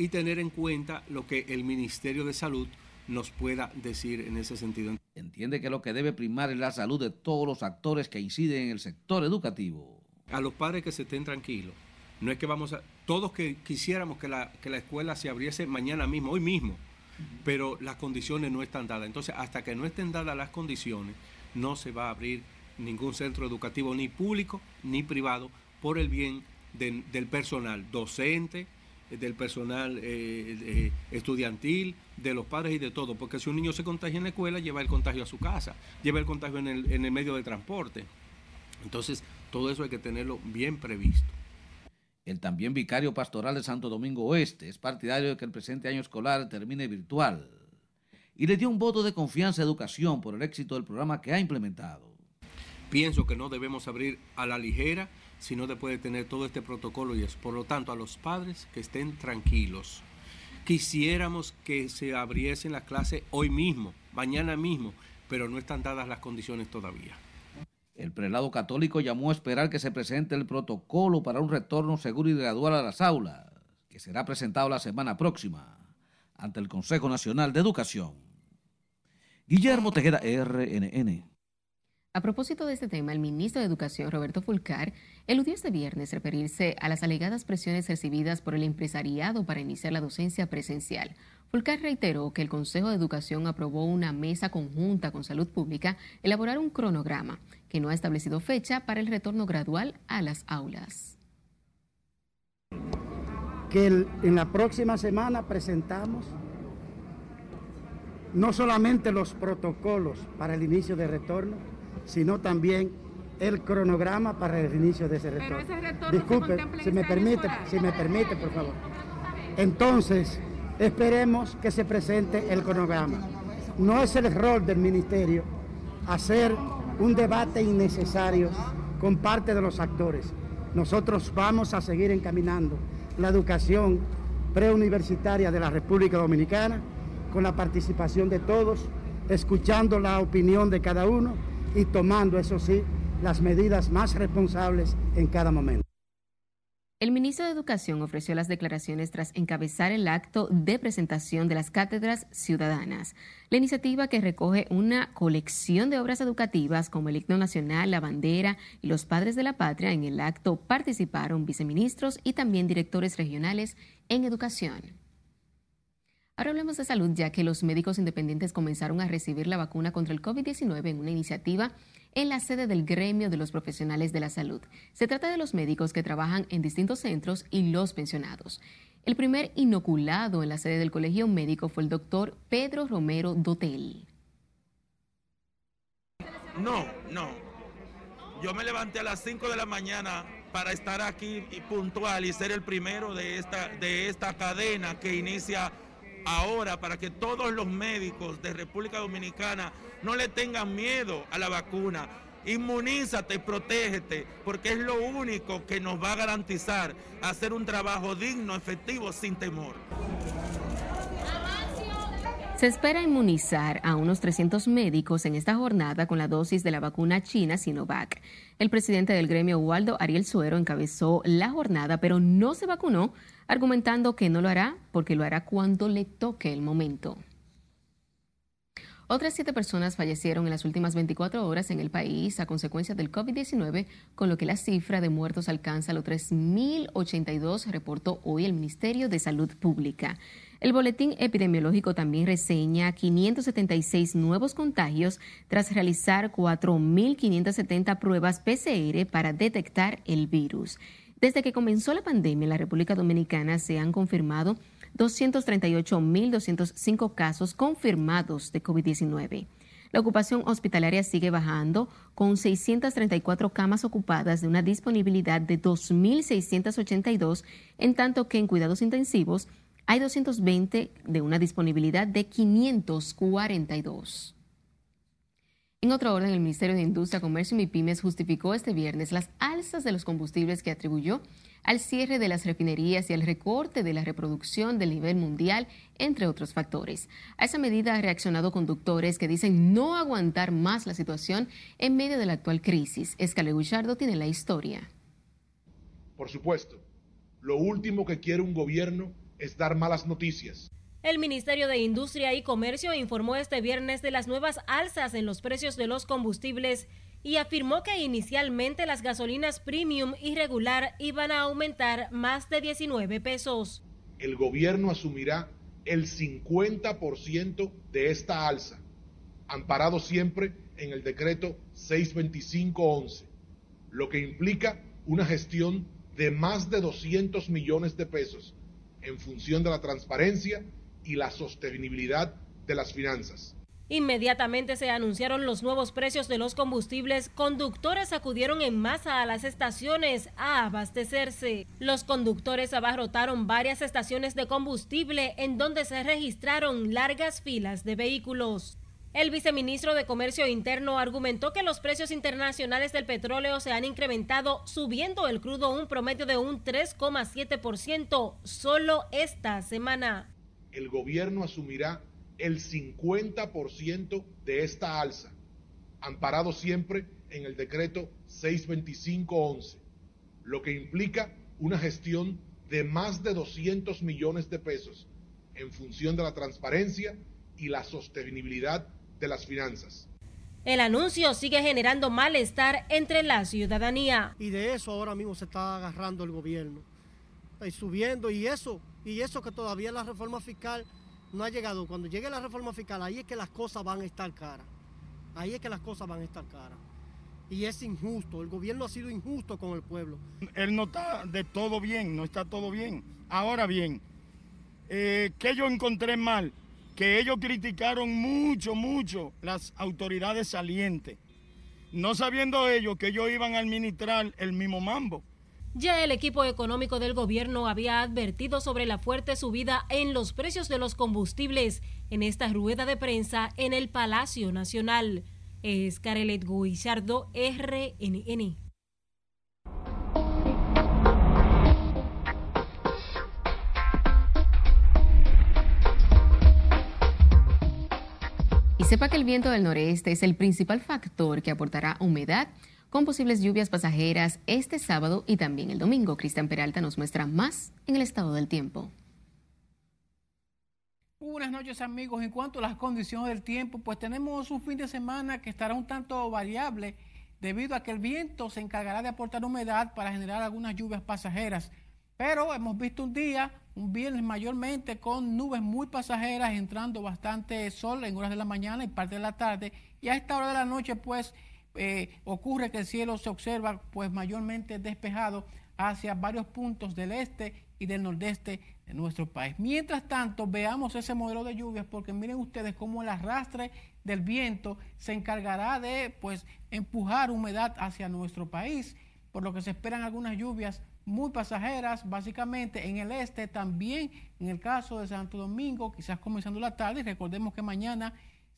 [SPEAKER 27] y tener en cuenta lo que el Ministerio de Salud nos pueda decir en ese sentido.
[SPEAKER 23] Entiende que lo que debe primar es la salud de todos los actores que inciden en el sector educativo.
[SPEAKER 27] A los padres que se estén tranquilos. No es que vamos a... Todos que quisiéramos que la, que la escuela se abriese mañana mismo, hoy mismo, pero las condiciones no están dadas. Entonces, hasta que no estén dadas las condiciones, no se va a abrir ningún centro educativo, ni público ni privado, por el bien del personal docente, del personal eh, eh, estudiantil, de los padres y de todo, porque si un niño se contagia en la escuela, lleva el contagio a su casa, lleva el contagio en el, en el medio de transporte. Entonces, todo eso hay que tenerlo bien previsto.
[SPEAKER 23] El también vicario pastoral de Santo Domingo Oeste es partidario de que el presente año escolar termine virtual y le dio un voto de confianza a educación por el éxito del programa que ha implementado.
[SPEAKER 27] Pienso que no debemos abrir a la ligera sino después de tener todo este protocolo y es por lo tanto a los padres que estén tranquilos. Quisiéramos que se abriesen las clases hoy mismo, mañana mismo, pero no están dadas las condiciones todavía.
[SPEAKER 23] El prelado católico llamó a esperar que se presente el protocolo para un retorno seguro y gradual a las aulas, que será presentado la semana próxima ante el Consejo Nacional de Educación. Guillermo Tejeda, RNN.
[SPEAKER 2] A propósito de este tema, el ministro de Educación, Roberto Fulcar, eludió este viernes referirse a las alegadas presiones recibidas por el empresariado para iniciar la docencia presencial. Fulcar reiteró que el Consejo de Educación aprobó una mesa conjunta con Salud Pública elaborar un cronograma que no ha establecido fecha para el retorno gradual a las aulas.
[SPEAKER 28] Que en la próxima semana presentamos no solamente los protocolos para el inicio de retorno, sino también el cronograma para el inicio de ese retorno. Disculpe, si me permite, si me permite, por favor. Entonces, esperemos que se presente el cronograma. No es el rol del ministerio hacer un debate innecesario con parte de los actores. Nosotros vamos a seguir encaminando la educación preuniversitaria de la República Dominicana con la participación de todos, escuchando la opinión de cada uno y tomando, eso sí, las medidas más responsables en cada momento.
[SPEAKER 2] El ministro de Educación ofreció las declaraciones tras encabezar el acto de presentación de las cátedras ciudadanas. La iniciativa que recoge una colección de obras educativas como el himno nacional, la bandera y los padres de la patria. En el acto participaron viceministros y también directores regionales en educación. Ahora hablemos de salud, ya que los médicos independientes comenzaron a recibir la vacuna contra el COVID-19 en una iniciativa en la sede del gremio de los profesionales de la salud. Se trata de los médicos que trabajan en distintos centros y los pensionados. El primer inoculado en la sede del colegio médico fue el doctor Pedro Romero Dotel.
[SPEAKER 29] No, no. Yo me levanté a las 5 de la mañana para estar aquí y puntual y ser el primero de esta, de esta cadena que inicia ahora para que todos los médicos de República Dominicana no le tengan miedo a la vacuna. Inmunízate, protégete, porque es lo único que nos va a garantizar hacer un trabajo digno, efectivo, sin temor.
[SPEAKER 2] Se espera inmunizar a unos 300 médicos en esta jornada con la dosis de la vacuna china Sinovac. El presidente del gremio, Waldo Ariel Suero, encabezó la jornada, pero no se vacunó, argumentando que no lo hará porque lo hará cuando le toque el momento. Otras siete personas fallecieron en las últimas 24 horas en el país a consecuencia del COVID-19, con lo que la cifra de muertos alcanza los 3.082, reportó hoy el Ministerio de Salud Pública. El boletín epidemiológico también reseña 576 nuevos contagios tras realizar 4.570 pruebas PCR para detectar el virus. Desde que comenzó la pandemia en la República Dominicana se han confirmado 238.205 casos confirmados de COVID-19. La ocupación hospitalaria sigue bajando con 634 camas ocupadas de una disponibilidad de 2.682, en tanto que en cuidados intensivos hay 220 de una disponibilidad de 542. En otro orden, el Ministerio de Industria, Comercio y Pymes justificó este viernes las alzas de los combustibles que atribuyó al cierre de las refinerías y al recorte de la reproducción del nivel mundial, entre otros factores. A esa medida han reaccionado conductores que dicen no aguantar más la situación en medio de la actual crisis. Escale Guichardo tiene la historia.
[SPEAKER 30] Por supuesto, lo último que quiere un gobierno es dar malas noticias.
[SPEAKER 8] El Ministerio de Industria y Comercio informó este viernes de las nuevas alzas en los precios de los combustibles y afirmó que inicialmente las gasolinas premium y regular iban a aumentar más de 19 pesos.
[SPEAKER 30] El gobierno asumirá el 50% de esta alza, amparado siempre en el decreto 625-11, lo que implica una gestión de más de 200 millones de pesos en función de la transparencia y la sostenibilidad de las finanzas.
[SPEAKER 8] Inmediatamente se anunciaron los nuevos precios de los combustibles, conductores acudieron en masa a las estaciones a abastecerse. Los conductores abarrotaron varias estaciones de combustible en donde se registraron largas filas de vehículos. El viceministro de Comercio Interno argumentó que los precios internacionales del petróleo se han incrementado, subiendo el crudo un promedio de un 3,7% solo esta semana
[SPEAKER 30] el gobierno asumirá el 50% de esta alza, amparado siempre en el decreto 625-11, lo que implica una gestión de más de 200 millones de pesos en función de la transparencia y la sostenibilidad de las finanzas.
[SPEAKER 8] El anuncio sigue generando malestar entre la ciudadanía.
[SPEAKER 31] Y de eso ahora mismo se está agarrando el gobierno, y subiendo, y eso y eso que todavía la reforma fiscal no ha llegado. Cuando llegue la reforma fiscal, ahí es que las cosas van a estar caras. Ahí es que las cosas van a estar caras. Y es injusto. El gobierno ha sido injusto con el pueblo.
[SPEAKER 4] Él no está de todo bien, no está todo bien. Ahora bien, eh, ¿qué yo encontré mal? Que ellos criticaron mucho, mucho las autoridades salientes.
[SPEAKER 14] no sabiendo ellos que ellos iban a administrar el mismo mambo.
[SPEAKER 8] Ya el equipo económico del gobierno había advertido sobre la fuerte subida en los precios de los combustibles en esta rueda de prensa en el Palacio Nacional. Es Carelet Guillardo, RNN.
[SPEAKER 2] Y sepa que el viento del noreste es el principal factor que aportará humedad con posibles lluvias pasajeras este sábado y también el domingo. Cristian Peralta nos muestra más en el estado del tiempo.
[SPEAKER 32] Buenas noches amigos. En cuanto a las condiciones del tiempo, pues tenemos un fin de semana que estará un tanto variable debido a que el viento se encargará de aportar humedad para generar algunas lluvias pasajeras. Pero hemos visto un día, un viernes mayormente, con nubes muy pasajeras, entrando bastante sol en horas de la mañana y parte de la tarde. Y a esta hora de la noche, pues, eh, ocurre que el cielo se observa, pues, mayormente despejado hacia varios puntos del este y del nordeste de nuestro país. Mientras tanto, veamos ese modelo de lluvias, porque miren ustedes cómo el arrastre del viento se encargará de, pues, empujar humedad hacia nuestro país, por lo que se esperan algunas lluvias muy pasajeras, básicamente en el este, también en el caso de Santo Domingo, quizás comenzando la tarde, recordemos que mañana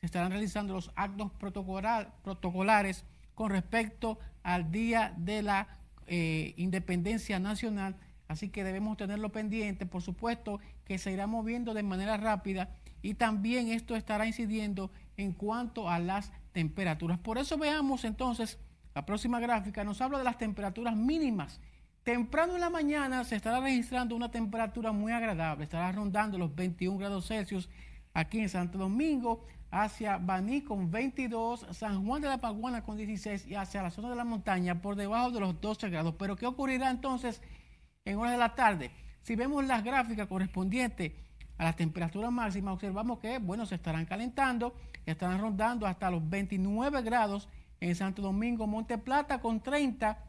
[SPEAKER 32] estarán realizando los actos protocolares con respecto al Día de la eh, Independencia Nacional, así que debemos tenerlo pendiente, por supuesto que se irá moviendo de manera rápida y también esto estará incidiendo en cuanto a las temperaturas. Por eso veamos entonces la próxima gráfica, nos habla de las temperaturas mínimas. Temprano en la mañana se estará registrando una temperatura muy agradable, estará rondando los 21 grados Celsius aquí en Santo Domingo, hacia Baní con 22, San Juan de la Paguana con 16 y hacia la zona de la montaña por debajo de los 12 grados. Pero ¿qué ocurrirá entonces en horas de la tarde? Si vemos las gráficas correspondientes a las temperaturas máximas, observamos que, bueno, se estarán calentando, estarán rondando hasta los 29 grados en Santo Domingo, Monte Plata con 30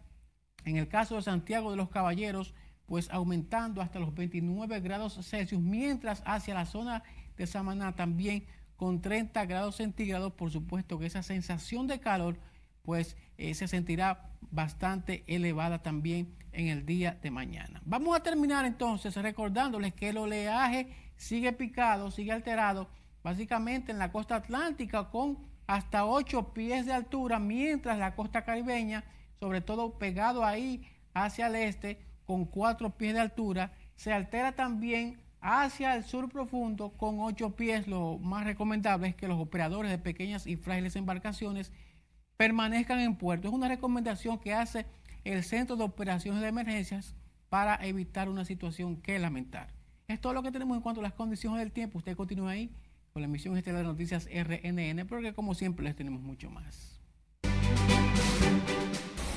[SPEAKER 32] en el caso de Santiago de los Caballeros, pues aumentando hasta los 29 grados Celsius, mientras hacia la zona de Samaná también con 30 grados centígrados, por supuesto que esa sensación de calor pues eh, se sentirá bastante elevada también en el día de mañana. Vamos a terminar entonces recordándoles que el oleaje sigue picado, sigue alterado, básicamente en la costa atlántica con hasta 8 pies de altura, mientras la costa caribeña sobre todo pegado ahí hacia el este, con cuatro pies de altura. Se altera también hacia el sur profundo con ocho pies. Lo más recomendable es que los operadores de pequeñas y frágiles embarcaciones permanezcan en puerto. Es una recomendación que hace el Centro de Operaciones de Emergencias para evitar una situación que lamentar. Es todo lo que tenemos en cuanto a las condiciones del tiempo. Usted continúa ahí con la emisión estelar de noticias RNN, porque como siempre les tenemos mucho más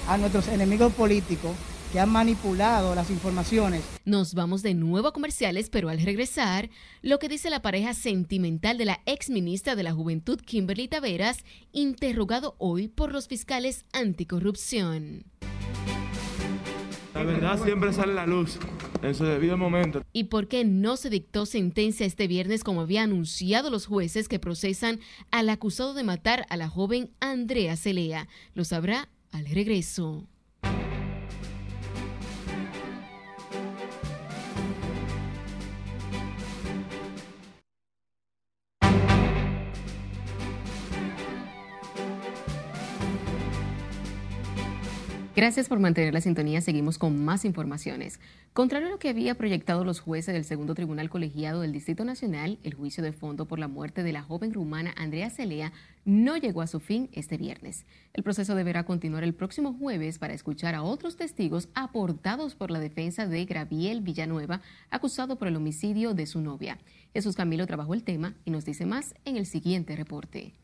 [SPEAKER 28] a nuestros enemigos políticos que han manipulado las informaciones.
[SPEAKER 2] Nos vamos de nuevo a comerciales, pero al regresar, lo que dice la pareja sentimental de la ex ministra de la Juventud, Kimberly Taveras, interrogado hoy por los fiscales anticorrupción.
[SPEAKER 33] La verdad siempre sale a la luz en su debido momento.
[SPEAKER 2] ¿Y por qué no se dictó sentencia este viernes como había anunciado los jueces que procesan al acusado de matar a la joven Andrea Celea? Lo sabrá al regreso. Gracias por mantener la sintonía. Seguimos con más informaciones. Contrario a lo que había proyectado los jueces del segundo tribunal colegiado del Distrito Nacional, el juicio de fondo por la muerte de la joven rumana Andrea Celea no llegó a su fin este viernes. El proceso deberá continuar el próximo jueves para escuchar a otros testigos aportados por la defensa de Graviel Villanueva, acusado por el homicidio de su novia. Jesús Camilo trabajó el tema y nos dice más en el siguiente reporte.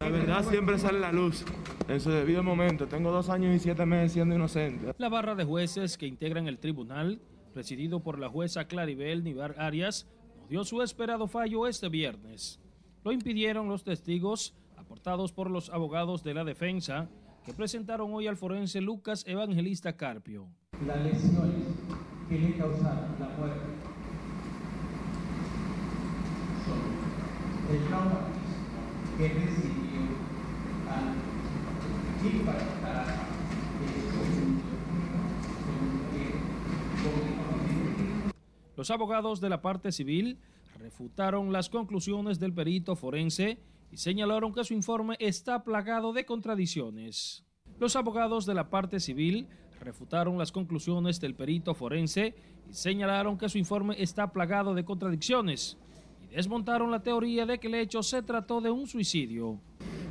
[SPEAKER 33] La verdad siempre sale a la luz en su debido momento. Tengo dos años y siete meses siendo inocente.
[SPEAKER 34] La barra de jueces que integran el tribunal, presidido por la jueza Claribel Nivar Arias, nos dio su esperado fallo este viernes. Lo impidieron los testigos aportados por los abogados de la defensa que presentaron hoy al forense Lucas Evangelista Carpio.
[SPEAKER 35] Las lesiones que le causaron la muerte son el trauma que recibió
[SPEAKER 34] Los abogados de la parte civil refutaron las conclusiones del perito forense y señalaron que su informe está plagado de contradicciones. Los abogados de la parte civil refutaron las conclusiones del perito forense y señalaron que su informe está plagado de contradicciones y desmontaron la teoría de que el hecho se trató de un suicidio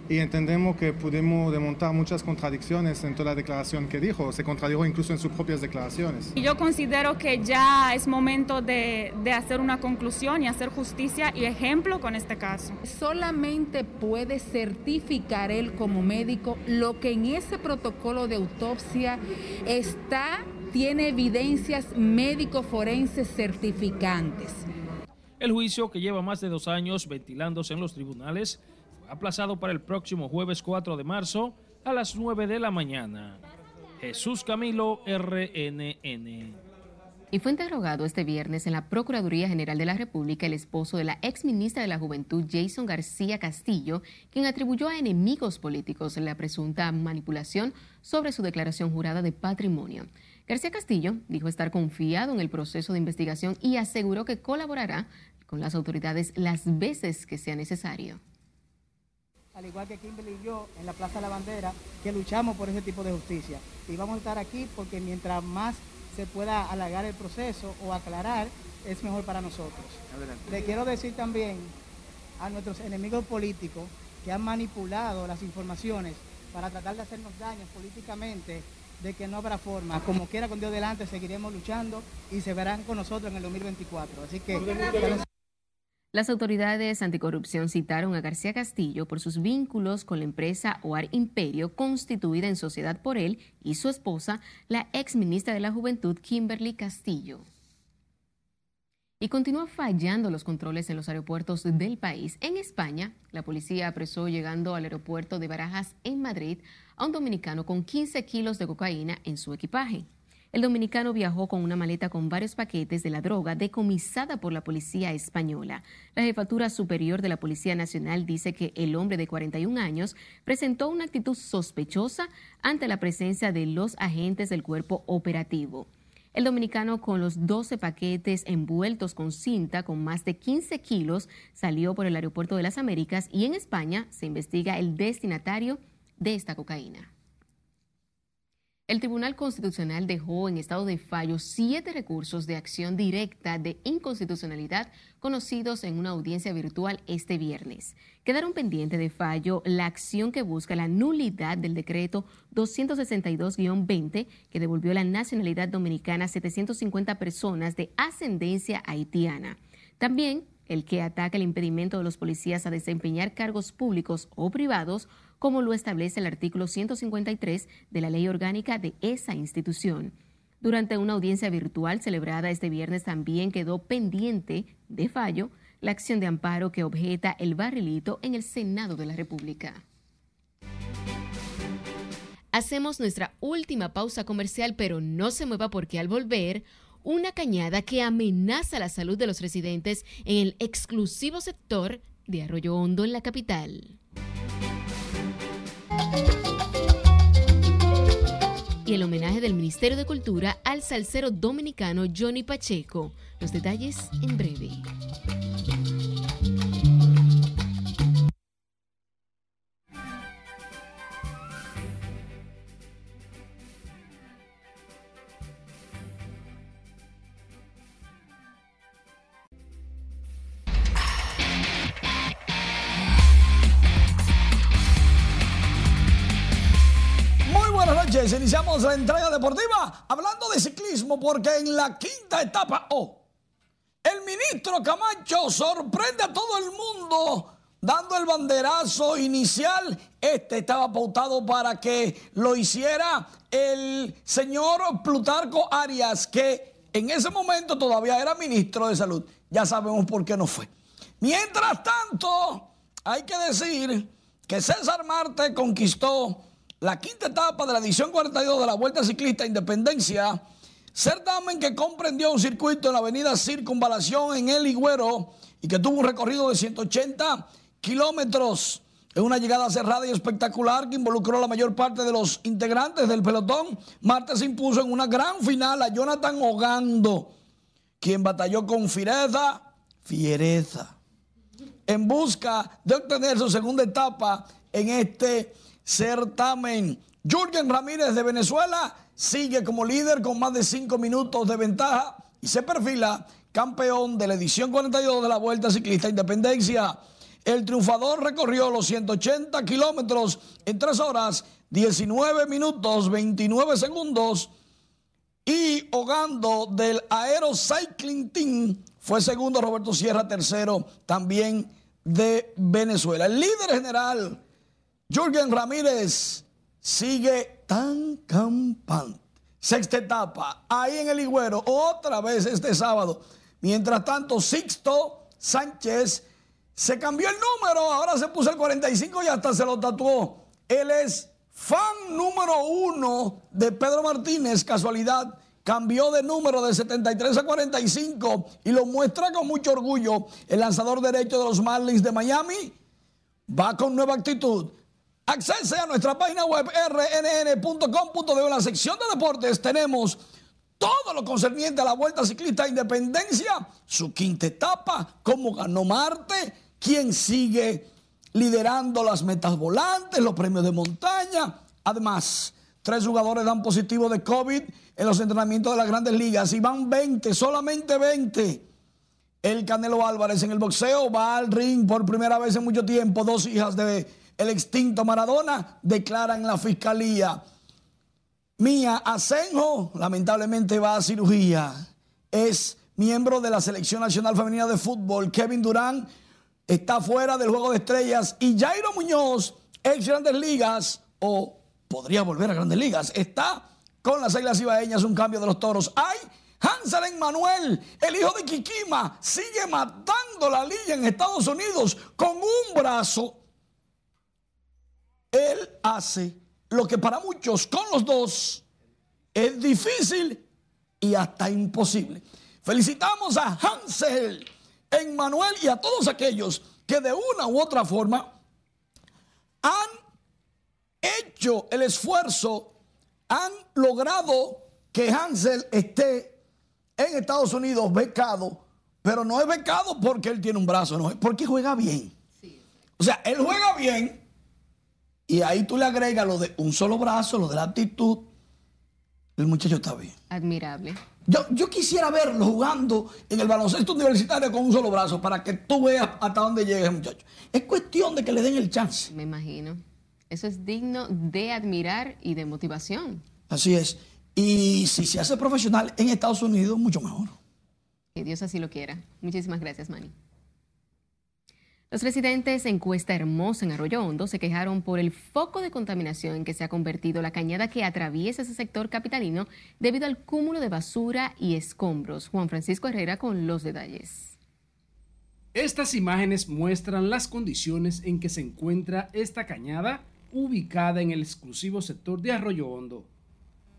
[SPEAKER 36] y entendemos que pudimos desmontar muchas contradicciones en toda la declaración que dijo, se contradijo incluso en sus propias declaraciones.
[SPEAKER 37] Yo considero que ya es momento de, de, hacer una conclusión y hacer justicia y ejemplo con este caso.
[SPEAKER 38] Solamente puede certificar él como médico lo que en ese protocolo de autopsia está, tiene evidencias médico-forenses certificantes.
[SPEAKER 34] El juicio, que lleva más de dos años ventilándose en los tribunales, aplazado para el próximo jueves 4 de marzo a las 9 de la mañana. Jesús Camilo, RNN.
[SPEAKER 2] Y fue interrogado este viernes en la Procuraduría General de la República el esposo de la ex ministra de la Juventud, Jason García Castillo, quien atribuyó a enemigos políticos la presunta manipulación sobre su declaración jurada de patrimonio. García Castillo dijo estar confiado en el proceso de investigación y aseguró que colaborará con las autoridades las veces que sea necesario
[SPEAKER 39] al igual que Kimberly y yo en la Plaza de la Bandera, que luchamos por ese tipo de justicia. Y vamos a estar aquí porque mientras más se pueda alargar el proceso o aclarar, es mejor para nosotros. Le quiero decir también a nuestros enemigos políticos que han manipulado las informaciones para tratar de hacernos daños políticamente, de que no habrá forma. Como quiera con Dios delante, seguiremos luchando y se verán con nosotros en el 2024. Así que...
[SPEAKER 2] Las autoridades anticorrupción citaron a García Castillo por sus vínculos con la empresa OAR Imperio, constituida en sociedad por él y su esposa, la ex ministra de la Juventud, Kimberly Castillo. Y continúa fallando los controles en los aeropuertos del país. En España, la policía apresó llegando al aeropuerto de Barajas, en Madrid, a un dominicano con 15 kilos de cocaína en su equipaje. El dominicano viajó con una maleta con varios paquetes de la droga decomisada por la policía española. La jefatura superior de la Policía Nacional dice que el hombre de 41 años presentó una actitud sospechosa ante la presencia de los agentes del cuerpo operativo. El dominicano con los 12 paquetes envueltos con cinta con más de 15 kilos salió por el aeropuerto de las Américas y en España se investiga el destinatario de esta cocaína. El Tribunal Constitucional dejó en estado de fallo siete recursos de acción directa de inconstitucionalidad conocidos en una audiencia virtual este viernes. Quedaron pendientes de fallo la acción que busca la nulidad del decreto 262-20 que devolvió la nacionalidad dominicana a 750 personas de ascendencia haitiana. También el que ataca el impedimento de los policías a desempeñar cargos públicos o privados como lo establece el artículo 153 de la ley orgánica de esa institución. Durante una audiencia virtual celebrada este viernes también quedó pendiente de fallo la acción de amparo que objeta el barrilito en el Senado de la República. Hacemos nuestra última pausa comercial, pero no se mueva porque al volver, una cañada que amenaza la salud de los residentes en el exclusivo sector de Arroyo Hondo en la capital. Y el homenaje del Ministerio de Cultura al salsero dominicano Johnny Pacheco. Los detalles en breve.
[SPEAKER 40] Iniciamos la entrega deportiva hablando de ciclismo porque en la quinta etapa, oh, el ministro Camacho sorprende a todo el mundo dando el banderazo inicial. Este estaba pautado para que lo hiciera el señor Plutarco Arias, que en ese momento todavía era ministro de Salud. Ya sabemos por qué no fue. Mientras tanto, hay que decir que César Marte conquistó la quinta etapa de la edición 42 de la Vuelta Ciclista Independencia, certamen que comprendió un circuito en la avenida Circunvalación en El Higüero y que tuvo un recorrido de 180 kilómetros. En una llegada cerrada y espectacular que involucró a la mayor parte de los integrantes del pelotón, Marte se impuso en una gran final a Jonathan Ogando, quien batalló con fiereza, fiereza, en busca de obtener su segunda etapa en este certamen. Jürgen Ramírez de Venezuela sigue como líder con más de cinco minutos de ventaja y se perfila campeón de la edición 42 de la Vuelta Ciclista Independencia. El triunfador recorrió los 180 kilómetros en 3 horas, 19 minutos, 29 segundos. Y Hogando del Aero Cycling Team fue segundo, Roberto Sierra tercero, también de Venezuela. El líder general, Jürgen Ramírez, sigue tan campante. Sexta etapa, ahí en el Higüero, otra vez este sábado. Mientras tanto, Sixto Sánchez se cambió el número, ahora se puso el 45 y hasta se lo tatuó. Él es fan número uno de Pedro Martínez, casualidad. Cambió de número de 73 a 45 y lo muestra con mucho orgullo. El lanzador derecho de los Marlins de Miami va con nueva actitud. Accese a nuestra página web rnn.com.de. En la sección de deportes tenemos todo lo concerniente a la Vuelta Ciclista Independencia, su quinta etapa, cómo ganó Marte, quién sigue liderando las metas volantes, los premios de montaña. Además, tres jugadores dan positivo de COVID en los entrenamientos de las grandes ligas y van 20, solamente 20. El Canelo Álvarez en el boxeo va al ring por primera vez en mucho tiempo. Dos hijas de el extinto Maradona declaran en la fiscalía. Mía Asenjo lamentablemente va a cirugía. Es miembro de la Selección Nacional Femenina de Fútbol. Kevin Durán está fuera del Juego de Estrellas. Y Jairo Muñoz, ex Grandes Ligas, o podría volver a Grandes Ligas, está con las Águilas Ibaeñas, un cambio de los toros. ¡Ay! Hansel Manuel, el hijo de Kikima, sigue matando la liga en Estados Unidos con un brazo. Él hace lo que para muchos con los dos es difícil y hasta imposible. Felicitamos a Hansel Manuel y a todos aquellos que de una u otra forma han hecho el esfuerzo, han logrado que Hansel esté en Estados Unidos becado, pero no es becado porque él tiene un brazo, no, es porque juega bien. O sea, él juega bien y ahí tú le agregas lo de un solo brazo, lo de la actitud. El muchacho está bien.
[SPEAKER 2] Admirable.
[SPEAKER 40] Yo, quisiera verlo jugando en el baloncesto universitario con un solo brazo para que tú veas hasta dónde llega ese muchacho. Es cuestión de que le den el chance.
[SPEAKER 2] Me imagino. Eso es digno de admirar y de motivación.
[SPEAKER 40] Así es. Y si se hace profesional en Estados Unidos, mucho mejor.
[SPEAKER 2] Que Dios así lo quiera. Muchísimas gracias, Manny. Los residentes en Cuesta Hermosa, en Arroyo Hondo, se quejaron por el foco de contaminación en que se ha convertido la cañada que atraviesa ese sector capitalino debido al cúmulo de basura y escombros. Juan Francisco Herrera con los detalles.
[SPEAKER 7] Estas imágenes muestran las condiciones en que se encuentra esta cañada ubicada en el exclusivo sector de Arroyo Hondo.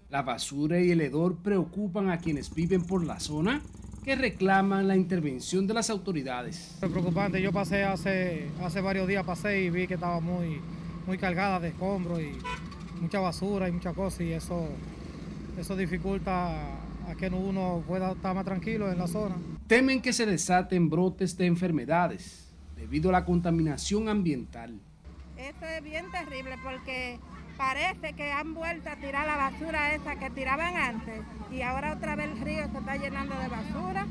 [SPEAKER 7] La basura y el hedor preocupan a quienes viven por la zona que reclaman la intervención de las autoridades.
[SPEAKER 41] Es preocupante, yo pasé hace, hace varios días, pasé y vi que estaba muy, muy cargada de escombros y mucha basura y muchas cosas y eso, eso dificulta a que uno pueda estar más tranquilo en la zona.
[SPEAKER 7] Temen que se desaten brotes de enfermedades debido a la contaminación ambiental.
[SPEAKER 38] Esto es bien terrible porque parece que han vuelto a tirar la basura esa que tiraban antes y ahora otra vez el río se está llenando de basura,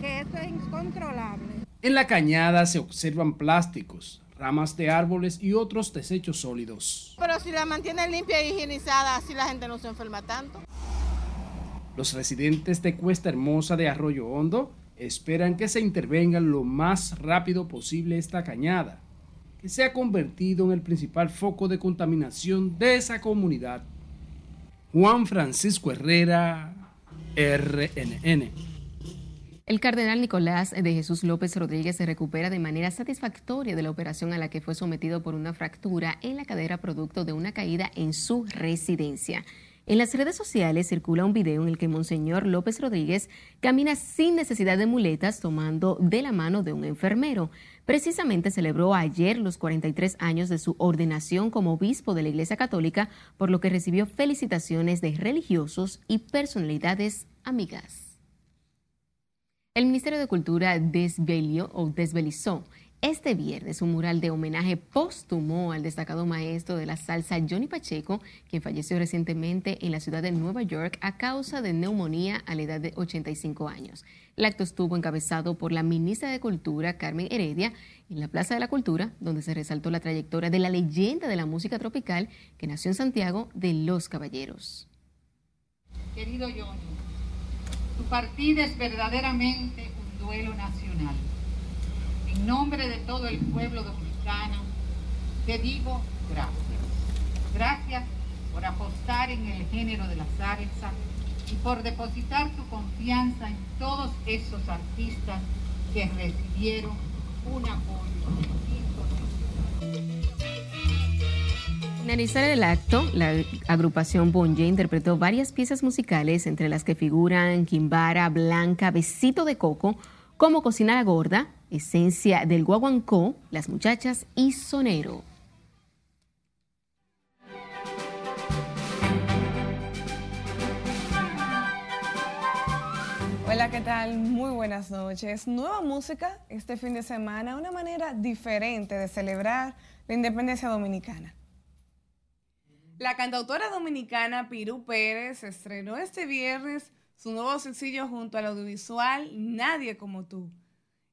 [SPEAKER 38] que esto es incontrolable.
[SPEAKER 7] En la cañada se observan plásticos, ramas de árboles y otros desechos sólidos.
[SPEAKER 38] Pero si la mantienen limpia e higienizada, así la gente no se enferma tanto.
[SPEAKER 7] Los residentes de Cuesta Hermosa de Arroyo Hondo esperan que se intervenga lo más rápido posible esta cañada que se ha convertido en el principal foco de contaminación de esa comunidad. Juan Francisco Herrera, RNN.
[SPEAKER 2] El cardenal Nicolás de Jesús López Rodríguez se recupera de manera satisfactoria de la operación a la que fue sometido por una fractura en la cadera producto de una caída en su residencia. En las redes sociales circula un video en el que Monseñor López Rodríguez camina sin necesidad de muletas tomando de la mano de un enfermero. Precisamente celebró ayer los 43 años de su ordenación como obispo de la Iglesia Católica, por lo que recibió felicitaciones de religiosos y personalidades amigas. El Ministerio de Cultura desvelió o desvelizó este viernes, un mural de homenaje póstumo al destacado maestro de la salsa Johnny Pacheco, quien falleció recientemente en la ciudad de Nueva York a causa de neumonía a la edad de 85 años. El acto estuvo encabezado por la ministra de Cultura, Carmen Heredia, en la Plaza de la Cultura, donde se resaltó la trayectoria de la leyenda de la música tropical que nació en Santiago de Los Caballeros.
[SPEAKER 42] Querido Johnny, tu partida es verdaderamente un duelo nacional en nombre de todo el pueblo dominicano, te digo gracias. Gracias por apostar en el género de la salsa y por depositar tu confianza en todos esos artistas que recibieron un apoyo.
[SPEAKER 2] finalizar el acto, la agrupación Bonje interpretó varias piezas musicales, entre las que figuran Quimbara, Blanca, Besito de Coco, Cómo cocinar a gorda, Esencia del Guaguancó, Las Muchachas y Sonero.
[SPEAKER 43] Hola, ¿qué tal? Muy buenas noches. Nueva música este fin de semana, una manera diferente de celebrar la independencia dominicana. La cantautora dominicana Piru Pérez estrenó este viernes su nuevo sencillo junto al audiovisual Nadie como tú.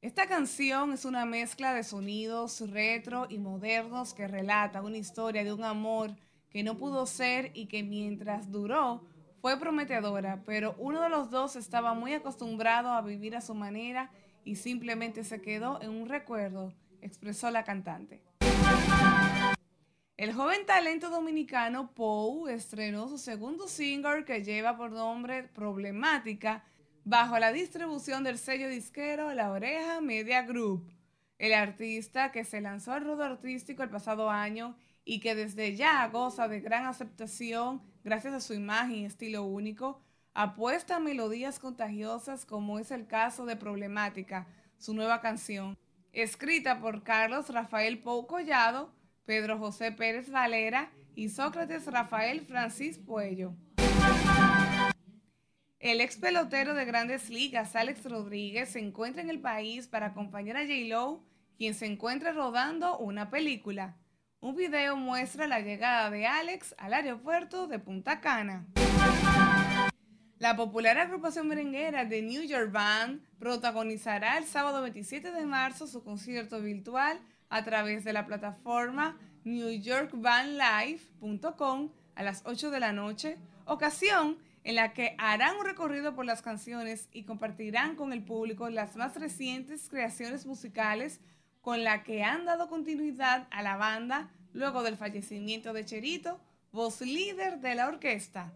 [SPEAKER 43] Esta canción es una mezcla de sonidos retro y modernos que relata una historia de un amor que no pudo ser y que mientras duró fue prometedora, pero uno de los dos estaba muy acostumbrado a vivir a su manera y simplemente se quedó en un recuerdo, expresó la cantante. El joven talento dominicano Pou estrenó su segundo single que lleva por nombre Problemática bajo la distribución del sello disquero La Oreja Media Group. El artista que se lanzó al rudo artístico el pasado año y que desde ya goza de gran aceptación gracias a su imagen y estilo único, apuesta a melodías contagiosas como es el caso de Problemática, su nueva canción, escrita por Carlos Rafael Pou Collado, Pedro José Pérez Valera y Sócrates Rafael Francis Puello. El ex pelotero de grandes ligas, Alex Rodríguez, se encuentra en el país para acompañar a J-Lo, quien se encuentra rodando una película. Un video muestra la llegada de Alex al aeropuerto de Punta Cana. La popular agrupación merenguera de New York Band protagonizará el sábado 27 de marzo su concierto virtual a través de la plataforma newyorkbandlive.com a las 8 de la noche, ocasión en la que harán un recorrido por las canciones y compartirán con el público las más recientes creaciones musicales con la que han dado continuidad a la banda luego del fallecimiento de Cherito, voz líder de la orquesta.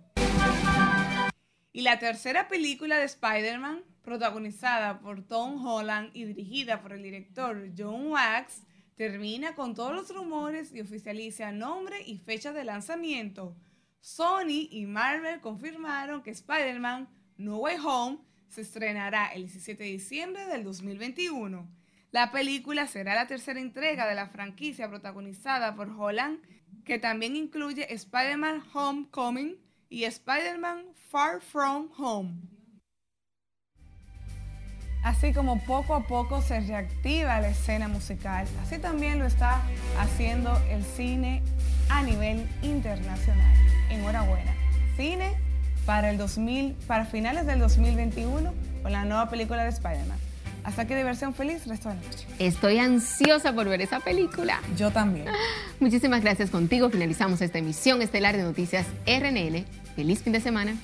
[SPEAKER 43] Y la tercera película de Spider-Man, protagonizada por Tom Holland y dirigida por el director John Wax, termina con todos los rumores y oficializa nombre y fecha de lanzamiento. Sony y Marvel confirmaron que Spider-Man No Way Home se estrenará el 17 de diciembre del 2021. La película será la tercera entrega de la franquicia protagonizada por Holland, que también incluye Spider-Man Homecoming y Spider-Man Far From Home. Así como poco a poco se reactiva la escena musical, así también lo está haciendo el cine a nivel internacional. Enhorabuena. Cine para el 2000, para finales del 2021 con la nueva película de Spider-Man. Hasta que diversión feliz, resto de la noche.
[SPEAKER 2] Estoy ansiosa por ver esa película.
[SPEAKER 43] Yo también.
[SPEAKER 2] Muchísimas gracias contigo. Finalizamos esta emisión estelar de Noticias RNN. Feliz fin de semana.